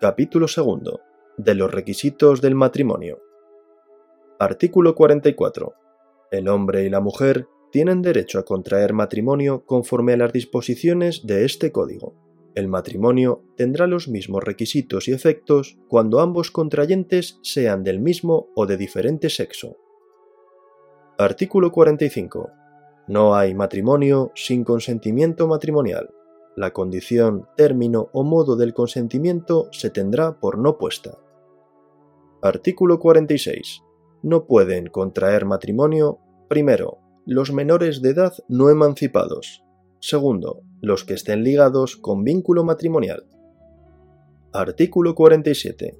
Capítulo 2. De los requisitos del matrimonio. Artículo 44. El hombre y la mujer tienen derecho a contraer matrimonio conforme a las disposiciones de este código. El matrimonio tendrá los mismos requisitos y efectos cuando ambos contrayentes sean del mismo o de diferente sexo. Artículo 45. No hay matrimonio sin consentimiento matrimonial. La condición, término o modo del consentimiento se tendrá por no puesta. Artículo 46. No pueden contraer matrimonio, primero, los menores de edad no emancipados. Segundo, los que estén ligados con vínculo matrimonial. Artículo 47.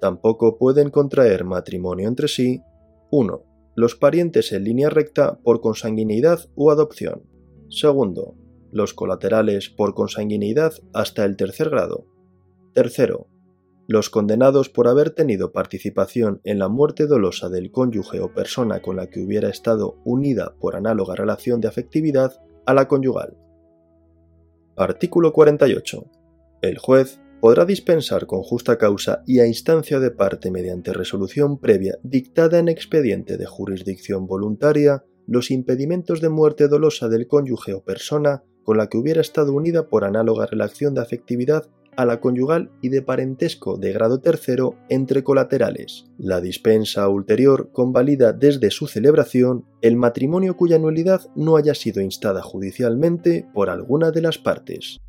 Tampoco pueden contraer matrimonio entre sí 1. Los parientes en línea recta por consanguinidad o adopción. Segundo, los colaterales por consanguinidad hasta el tercer grado. Tercero, los condenados por haber tenido participación en la muerte dolosa del cónyuge o persona con la que hubiera estado unida por análoga relación de afectividad a la conyugal. Artículo 48. El juez podrá dispensar con justa causa y a instancia de parte mediante resolución previa dictada en expediente de jurisdicción voluntaria los impedimentos de muerte dolosa del cónyuge o persona con la que hubiera estado unida por análoga relación de afectividad a la conyugal y de parentesco de grado tercero entre colaterales. La dispensa ulterior convalida desde su celebración el matrimonio cuya nulidad no haya sido instada judicialmente por alguna de las partes.